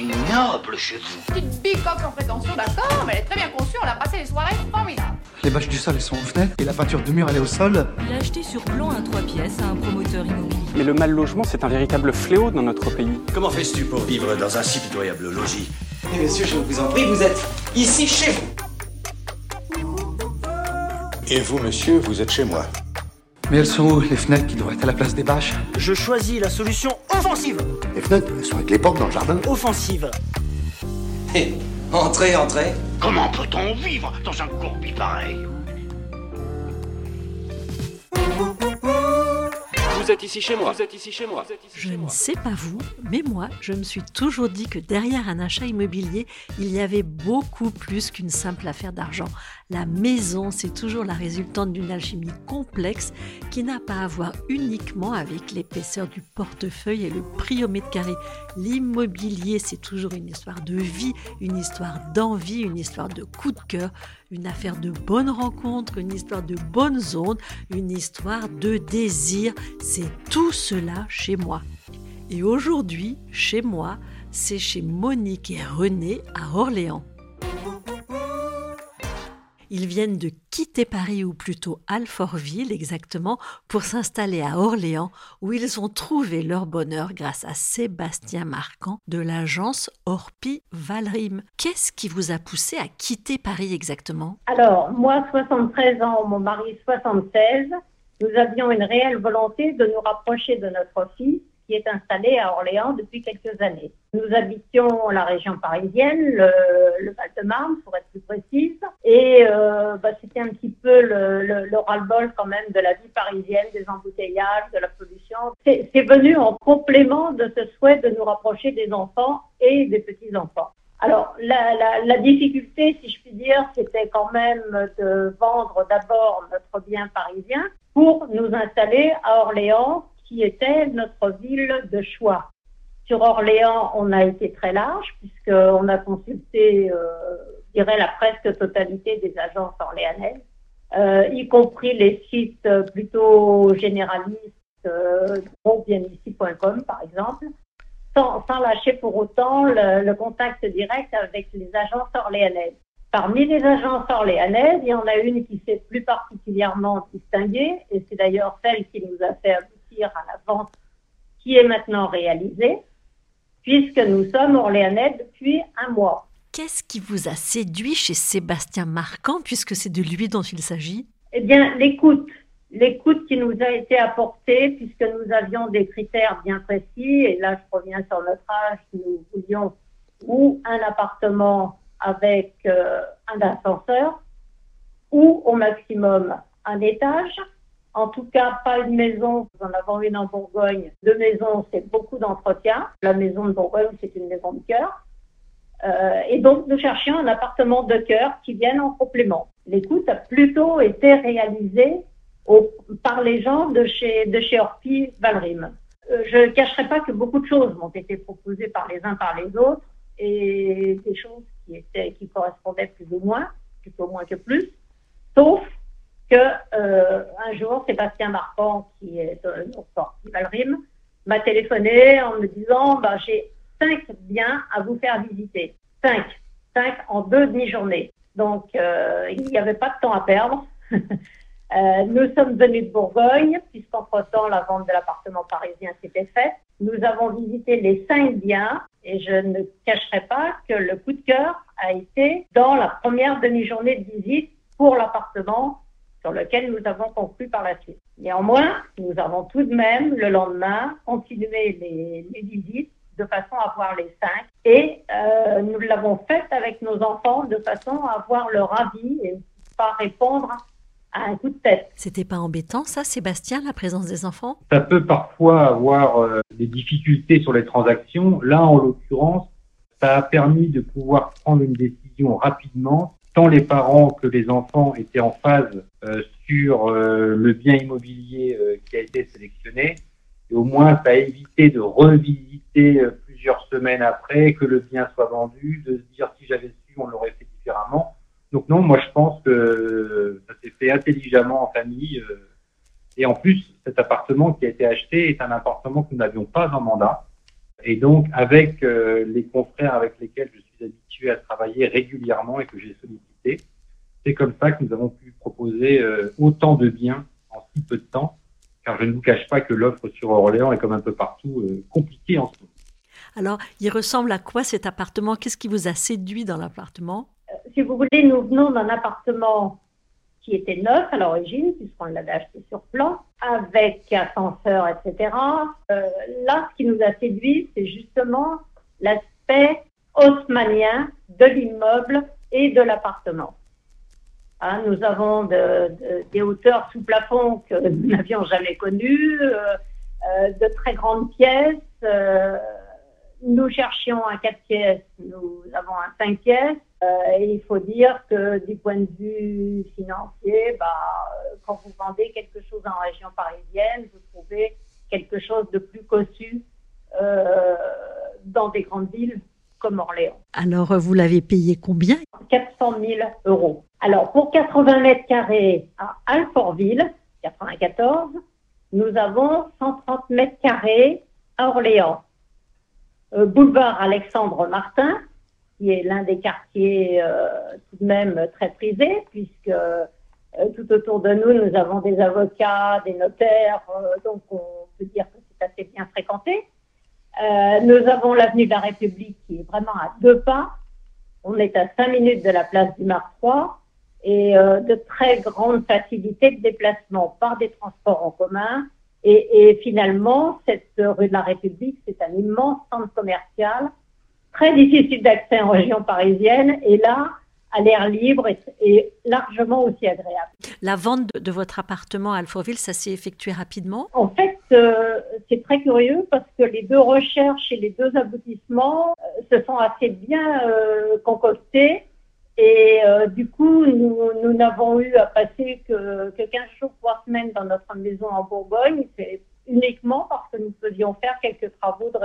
ignoble chez vous. Petite bicoque en prétention, d'accord, mais elle est très bien conçue, on a passé les soirées formidables. Les bâches du sol, elles sont aux fenêtres et la peinture de mur, elle est au sol. Il a acheté sur plan un 3 pièces à un promoteur immobilier. Mais le mal logement, c'est un véritable fléau dans notre pays. Comment fais-tu pour vivre dans un si pitoyable logis? Mais monsieur, je vous en prie, vous êtes ici chez vous. Et vous, monsieur, vous êtes chez moi. Mais elles sont où, les fenêtres qui devraient être à la place des bâches Je choisis la solution offensive. Les fenêtres, elles sont avec les portes dans le jardin. Offensive. Hé, entrez, entrez. Comment peut-on vivre dans un courbi pareil Vous êtes ici chez moi. Vous êtes ici chez moi. Je ne sais pas vous, mais moi, je me suis toujours dit que derrière un achat immobilier, il y avait beaucoup plus qu'une simple affaire d'argent. La maison, c'est toujours la résultante d'une alchimie complexe qui n'a pas à voir uniquement avec l'épaisseur du portefeuille et le prix au mètre carré. L'immobilier, c'est toujours une histoire de vie, une histoire d'envie, une histoire de coup de cœur, une affaire de bonnes rencontres, une histoire de bonnes ondes, une histoire de désir. C'est tout cela chez moi. Et aujourd'hui, chez moi, c'est chez Monique et René à Orléans. Ils viennent de quitter Paris, ou plutôt Alfortville exactement, pour s'installer à Orléans, où ils ont trouvé leur bonheur grâce à Sébastien Marquand de l'agence Orpi Valrim. Qu'est-ce qui vous a poussé à quitter Paris exactement? Alors, moi, 73 ans, mon mari 76, nous avions une réelle volonté de nous rapprocher de notre fils qui est installé à Orléans depuis quelques années. Nous habitions la région parisienne, le, le Val-de-Marne pour être plus précise, et euh, bah, c'était un petit peu le, le, le ras-le-bol quand même de la vie parisienne, des embouteillages, de la pollution. C'est venu en complément de ce souhait de nous rapprocher des enfants et des petits-enfants. Alors, la difficulté, si je puis dire, c'était quand même de vendre d'abord notre bien parisien pour nous installer à Orléans, qui était notre ville de choix. Sur Orléans, on a été très large puisqu'on a consulté, euh, je dirais, la presque totalité des agences orléanaises, euh, y compris les sites plutôt généralistes, euh, bienici.com par exemple, sans, sans, lâcher pour autant le, le, contact direct avec les agences orléanaises. Parmi les agences orléanaises, il y en a une qui s'est plus particulièrement distinguée, et c'est d'ailleurs celle qui nous a fait aboutir à la vente qui est maintenant réalisée, puisque nous sommes orléanais depuis un mois. Qu'est-ce qui vous a séduit chez Sébastien Marquand, puisque c'est de lui dont il s'agit? Eh bien, l'écoute. L'écoute qui nous a été apportée, puisque nous avions des critères bien précis, et là je reviens sur notre âge, nous voulions ou un appartement avec euh, un ascenseur, ou au maximum un étage, en tout cas, pas une maison. Nous en avons une en Bourgogne. Deux maisons, c'est beaucoup d'entretien. La maison de Bourgogne, c'est une maison de cœur. Euh, et donc, nous cherchions un appartement de cœur qui vienne en complément. L'écoute a plutôt été réalisée au, par les gens de chez, de chez Orpi Valrim. Euh, je ne cacherai pas que beaucoup de choses m'ont été proposées par les uns par les autres et des choses qui, étaient, qui correspondaient plus ou moins, plutôt moins que plus, sauf que euh, un jour, Sébastien Marquand, qui est de Valrim, m'a téléphoné en me disant bah, j'ai cinq biens à vous faire visiter. Cinq. Cinq en deux demi-journées. Donc, euh, il n'y avait pas de temps à perdre. euh, nous sommes venus de Bourgogne, puisqu'entre-temps, la vente de l'appartement parisien s'était faite. Nous avons visité les cinq biens et je ne cacherai pas que le coup de cœur a été dans la première demi-journée de visite pour l'appartement sur lequel nous avons conclu par la suite. Néanmoins, nous avons tout de même, le lendemain, continué les, les visites de façon à voir les cinq et euh, nous l'avons fait avec nos enfants de façon à avoir leur avis et pas répondre à un coup de tête. C'était pas embêtant ça, Sébastien, la présence des enfants? Ça peut parfois avoir euh, des difficultés sur les transactions. Là, en l'occurrence, ça a permis de pouvoir prendre une décision rapidement tant les parents que les enfants étaient en phase euh, sur euh, le bien immobilier euh, qui a été sélectionné. Et au moins, ça a évité de revisiter plusieurs semaines après, que le bien soit vendu, de se dire si j'avais su, on l'aurait fait différemment. Donc non, moi je pense que ça s'est fait intelligemment en famille. et en plus, cet appartement qui a été acheté est un appartement que nous n'avions pas en mandat. Et donc, avec les confrères avec lesquels je suis habitué à travailler régulièrement et que j'ai sollicité, c'est comme ça que nous avons pu proposer euh, autant de biens en si peu de temps, car je ne vous cache pas que l'offre sur Orléans est comme un peu partout euh, compliquée en ce moment. Alors, il ressemble à quoi cet appartement? Qu'est-ce qui vous a séduit dans l'appartement? Si vous voulez, nous venons d'un appartement qui était neuf à l'origine, puisqu'on l'avait acheté sur plan, avec ascenseur, etc. Euh, là, ce qui nous a séduit, c'est justement l'aspect haussmanien de l'immeuble et de l'appartement. Hein, nous avons de, de, des hauteurs sous plafond que nous n'avions jamais connues, euh, euh, de très grandes pièces. Euh, nous cherchions un 4 pièces, nous avons un 5 pièces. Et il faut dire que du point de vue financier, bah, quand vous vendez quelque chose en région parisienne, vous trouvez quelque chose de plus cossu dans des grandes villes comme Orléans. Alors, vous l'avez payé combien? 400 000 euros. Alors, pour 80 mètres carrés à Alfortville, 94, nous avons 130 mètres carrés à Orléans. Euh, boulevard Alexandre Martin, qui est l'un des quartiers euh, tout de même très prisés, puisque euh, tout autour de nous, nous avons des avocats, des notaires, donc on peut dire que c'est assez bien fréquenté. Euh, nous avons l'avenue de la République qui est vraiment à deux pas. On est à cinq minutes de la place du Mar 3 et euh, de très grandes facilités de déplacement par des transports en commun. Et, et finalement, cette rue de la République, c'est un immense centre commercial, très difficile d'accès en région parisienne. Et là, à l'air libre et, et, largement aussi agréable. La vente de, de votre appartement à Alfortville, ça s'est effectué rapidement? En fait, euh, c'est très curieux parce que les deux recherches et les deux aboutissements euh, se sont assez bien euh, concoctés. Et euh, du coup, nous n'avons eu à passer que, que 15 jours, 3 semaines dans notre maison en Bourgogne. C'est uniquement parce que nous faisions faire quelques travaux de,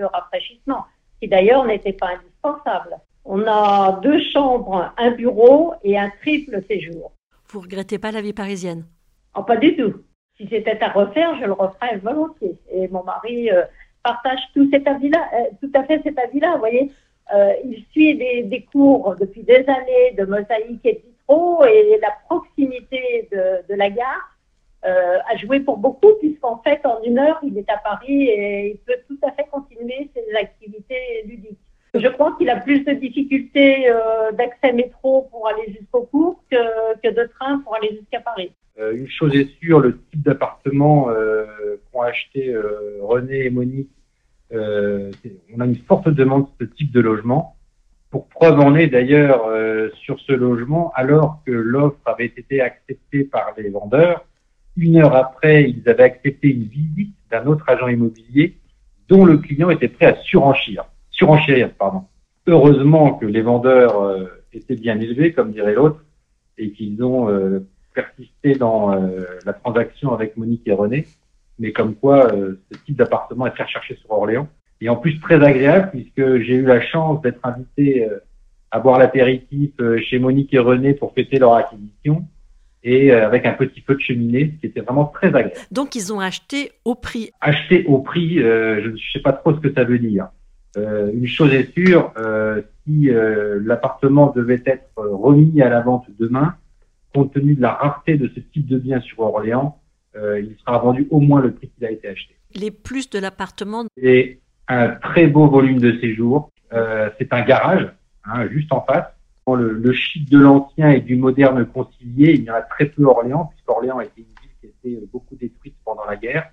de rafraîchissement, qui d'ailleurs n'étaient pas indispensables. On a deux chambres, un bureau et un triple séjour. Vous regrettez pas la vie parisienne? Oh, Pas du tout. Si c'était à refaire, je le referais volontiers. Et mon mari euh, partage tout cet avis-là, euh, tout à fait cet avis-là. Vous voyez, euh, il suit des, des, cours depuis des années de mosaïque et vitro et la proximité de, de la gare a joué pour beaucoup puisqu'en fait, en une heure, il est à Paris et il peut tout à fait continuer ses activités ludiques. Je crois qu'il a plus de difficultés euh, d'accès métro pour aller jusqu'au cours que, de train pour aller jusqu'à Paris. Euh, une chose est sûre, le type d'appartement euh, qu'ont acheté René et Monique, on a une forte demande de ce type de logement. Pour preuve en est d'ailleurs sur ce logement, alors que l'offre avait été acceptée par les vendeurs, une heure après, ils avaient accepté une visite d'un autre agent immobilier dont le client était prêt à surenchir surenchérir, pardon. Heureusement que les vendeurs euh, étaient bien élevés, comme dirait l'autre, et qu'ils ont euh, persisté dans euh, la transaction avec Monique et René. Mais comme quoi, ce type d'appartement est très recherché sur Orléans. Et en plus très agréable, puisque j'ai eu la chance d'être invité à boire l'apéritif chez Monique et René pour fêter leur acquisition et avec un petit feu de cheminée, ce qui était vraiment très agréable. Donc ils ont acheté au prix. Acheté au prix, euh, je ne sais pas trop ce que ça veut dire. Euh, une chose est sûre, euh, si euh, l'appartement devait être remis à la vente demain, compte tenu de la rareté de ce type de bien sur Orléans, il sera vendu au moins le prix qu'il a été acheté. Les plus de l'appartement Et un très beau volume de séjour. c'est un garage, hein, juste en face. Le, le chic de l'ancien et du moderne concilié, il y en a très peu à Orléans, puisqu'Orléans était une ville qui a été beaucoup détruite pendant la guerre.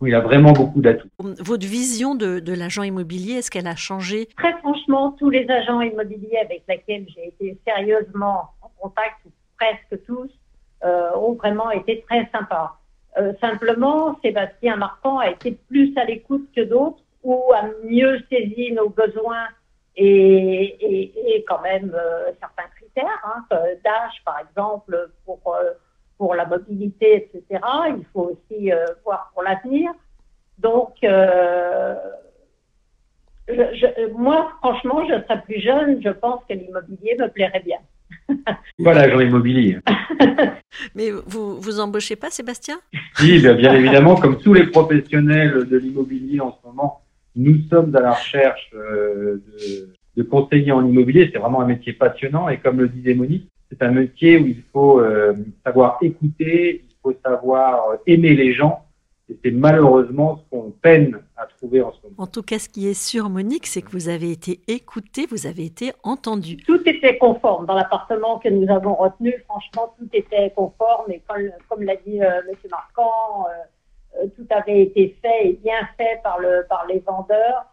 Oui, il a vraiment beaucoup d'atouts. Votre vision de, de l'agent immobilier, est-ce qu'elle a changé? Très franchement, tous les agents immobiliers avec lesquels j'ai été sérieusement en contact, presque tous, euh, ont vraiment été très sympas. Euh, simplement, Sébastien Marquand a été plus à l'écoute que d'autres ou a mieux saisi nos besoins et, et, et quand même euh, certains critères, hein, d'âge par exemple, pour euh, pour la mobilité, etc. Il faut aussi euh, voir pour l'avenir. Donc, euh, je, je, moi, franchement, je serais plus jeune, je pense que l'immobilier me plairait bien. voilà, l'agent immobilier. Mais vous vous embauchez pas, Sébastien? Si, bien, bien évidemment, comme tous les professionnels de l'immobilier en ce moment, Nous sommes à la recherche euh, de, de conseillers en immobilier. C'est vraiment un métier passionnant et comme le disait Monique, c'est un métier où il faut euh, savoir écouter, il faut savoir aimer les gens. Et c'est malheureusement ce qu'on peine à trouver en ce moment. En tout cas, ce qui est sûr, Monique, c'est que vous avez été écouté, vous avez été entendu. Tout était conforme dans l'appartement que nous avons retenu. Franchement, tout était conforme. Et comme, comme l'a dit euh, M. Marquand, euh, euh, tout avait été fait et bien fait par, le, par les vendeurs.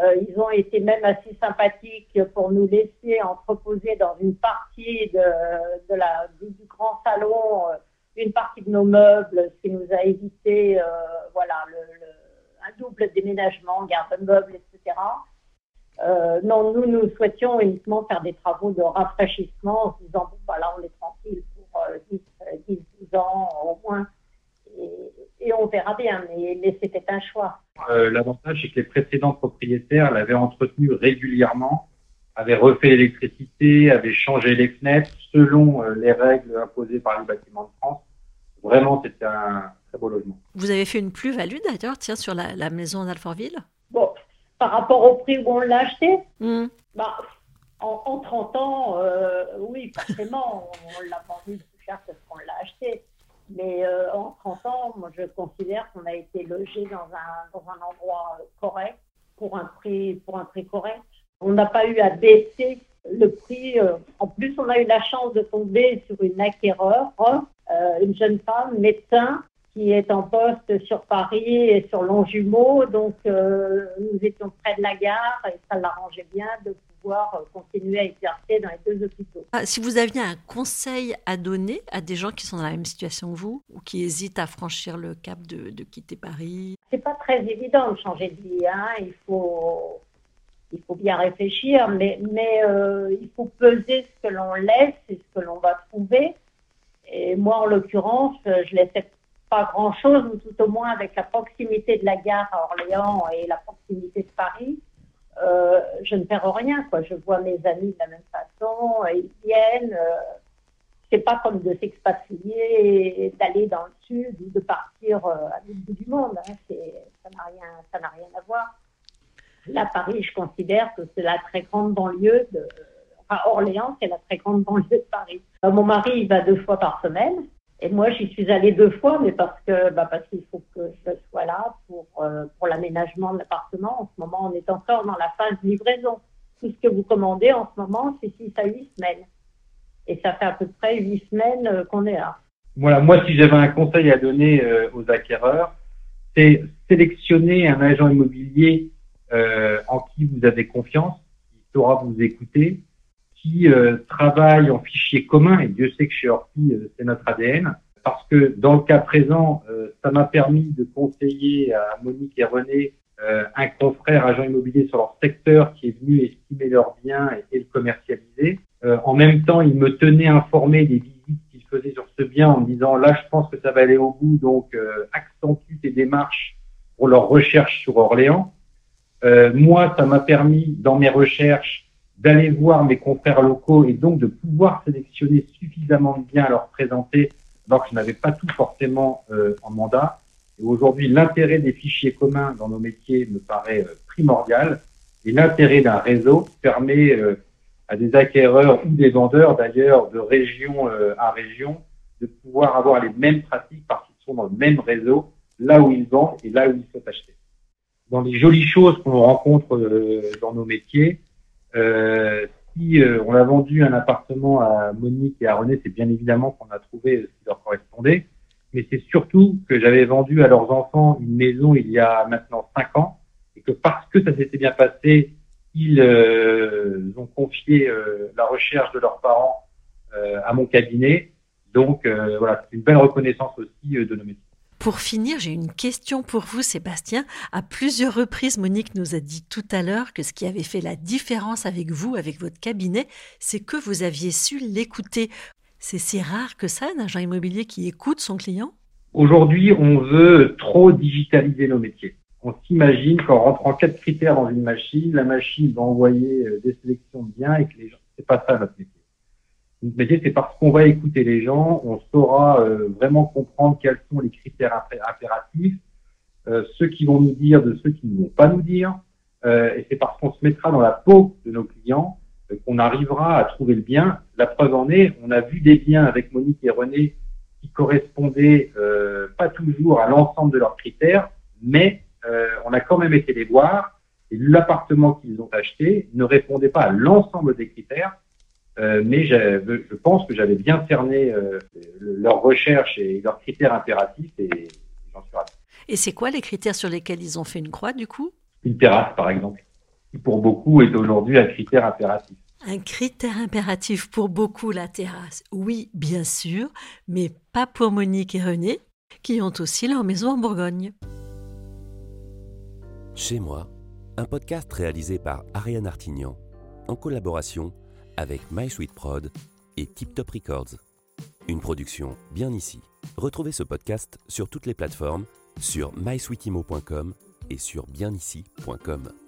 Euh, ils ont été même assez sympathiques pour nous laisser entreposer dans une partie de, du, grand salon euh, une partie de nos meubles, ce qui nous a évité euh, voilà, un double déménagement, garde-meubles, etc. Non, nous, nous souhaitions uniquement faire des travaux de rafraîchissement en disant, bon, voilà, on est tranquille pour euh, 10, 10, 12 ans au moins. Et, et on verra bien, mais, mais c'était un choix. Euh, L'avantage, c'est que les précédents propriétaires l'avaient entretenu régulièrement, avaient refait l'électricité, avaient changé les fenêtres selon euh, les règles imposées par les bâtiments de France. Vraiment, c'était un très beau logement. Vous avez fait une plus-value d'ailleurs, tiens, sur la, la maison d'Alfortville? Bon, par rapport au prix où on l'a acheté, mmh. bah, en, en, 30 ans, euh, oui, forcément, on, on l'a vendu plus cher que ce qu'on l'a acheté. Mais euh, en 30 ans, moi, je considère qu'on a été logé dans un, dans un endroit correct pour un prix, pour un prix correct. On n'a pas eu à baisser le prix. Euh, en plus, on a eu la chance de tomber sur une acquéreur, euh, une jeune femme médecin qui est en poste sur Paris et sur Longjumeau. Donc, euh, nous étions près de la gare et ça l'arrangeait bien pouvoir euh, continuer à exercer dans les deux hôpitaux. Ah, si vous aviez un conseil à donner à des gens qui sont dans la même situation que vous ou qui hésitent à franchir le cap de, de quitter Paris? C'est pas très évident de changer de vie. Hein. Il faut il faut bien réfléchir, mais, mais euh, il faut peser ce que l'on laisse et ce que l'on va trouver. Et moi, en l'occurrence, je laissais pas grand-chose, ou tout au moins avec la proximité de la gare à Orléans et la proximité de Paris, euh, je ne perds rien. Quoi. Je vois mes amis de la même façon, ils viennent. Euh, c'est pas comme de s'expatrier, d'aller dans le sud ou de partir euh, à l'autre bout du monde. Hein. Ça n'a rien, ça n'a rien à voir. Là, Paris, je considère que c'est la très grande banlieue de. Enfin, Orléans, c'est la très grande banlieue de Paris. Euh, mon mari, il va deux fois par semaine. Et moi, j'y suis allée deux fois, mais parce que, bah, parce qu'il faut que je sois là pour, euh, pour l'aménagement de l'appartement. En ce moment, on est encore dans la phase livraison. Tout ce que vous commandez en ce moment, c'est six à huit semaines. Et ça fait à peu près huit semaines euh, qu'on est là. Voilà, moi, si j'avais un conseil à donner euh, aux acquéreurs, c'est sélectionner un agent immobilier en qui vous avez confiance, qui saura vous écouter, qui euh, travaille en fichier commun, et Dieu sait que chez Orpi, euh, c'est notre ADN, parce que dans le cas présent, euh, ça m'a permis de conseiller à Monique et René euh, un confrère agent immobilier sur leur secteur qui est venu estimer leurs biens et, le commercialiser. en même temps, il me tenait informé des visites qu'il faisait sur ce bien en me disant là, je pense que ça va aller au bout, donc accentue tes démarches pour leur recherche sur Orléans. Euh, moi, ça m'a permis, dans mes recherches, d'aller voir mes confrères locaux et donc de pouvoir sélectionner suffisamment de biens à leur présenter, alors que je n'avais pas tout forcément euh, en mandat. Et aujourd'hui, l'intérêt des fichiers communs dans nos métiers me paraît euh, primordial. Et l'intérêt d'un réseau permet euh, à des acquéreurs ou des vendeurs, d'ailleurs, de région euh, à région, de pouvoir avoir les mêmes pratiques parce qu'ils sont dans le même réseau, là où ils vendent et là où ils souhaitent acheter dans les jolies choses qu'on rencontre euh, dans nos métiers. Euh, si euh, on a vendu un appartement à Monique et à René, c'est bien évidemment qu'on a trouvé ce qui leur correspondait, mais c'est surtout que j'avais vendu à leurs enfants une maison il y a maintenant cinq ans et que parce que ça s'était bien passé, ils euh, ont confié euh, la recherche de leurs parents euh, à mon cabinet. Donc voilà, c'est une belle reconnaissance aussi de nos métiers. Pour finir, j'ai une question pour vous, Sébastien. À plusieurs reprises, Monique nous a dit tout à l'heure que ce qui avait fait la différence avec vous, avec votre cabinet, c'est que vous aviez su l'écouter. C'est si rare que ça, un agent immobilier qui écoute son client? Aujourd'hui, on veut trop digitaliser nos métiers. On s'imagine qu'en rentrant quatre critères dans une machine, la machine va envoyer des sélections de biens et que les gens, c'est pas ça notre métier. C'est parce qu'on va écouter les gens, on saura euh, vraiment comprendre quels sont les critères impératifs, euh, ceux qui vont nous dire de ceux qui ne vont pas nous dire. euh, et c'est parce qu'on se mettra dans la peau de nos clients euh, qu'on arrivera à trouver le bien. La preuve en est, on a vu des biens avec Monique et René qui correspondaient euh, pas toujours à l'ensemble de leurs critères, mais euh, on a quand même été les voir et l'appartement qu'ils ont acheté ne répondait pas à l'ensemble des critères, euh, mais je pense que j'avais bien cerné euh, leurs recherches et leurs critères impératifs et j'en suis ravi. Et c'est quoi les critères sur lesquels ils ont fait une croix du coup? Une terrasse par exemple, qui pour beaucoup est aujourd'hui un critère impératif. Un critère impératif pour beaucoup, la terrasse. Oui, bien sûr, mais pas pour Monique et René, qui ont aussi leur maison en Bourgogne. Chez moi, un podcast réalisé par Ariane Artignan, en collaboration avec MySweetProd et Tip Top Records. Une production bien ici. Retrouvez ce podcast sur toutes les plateformes, sur mysweetimo.com et sur bienici.com.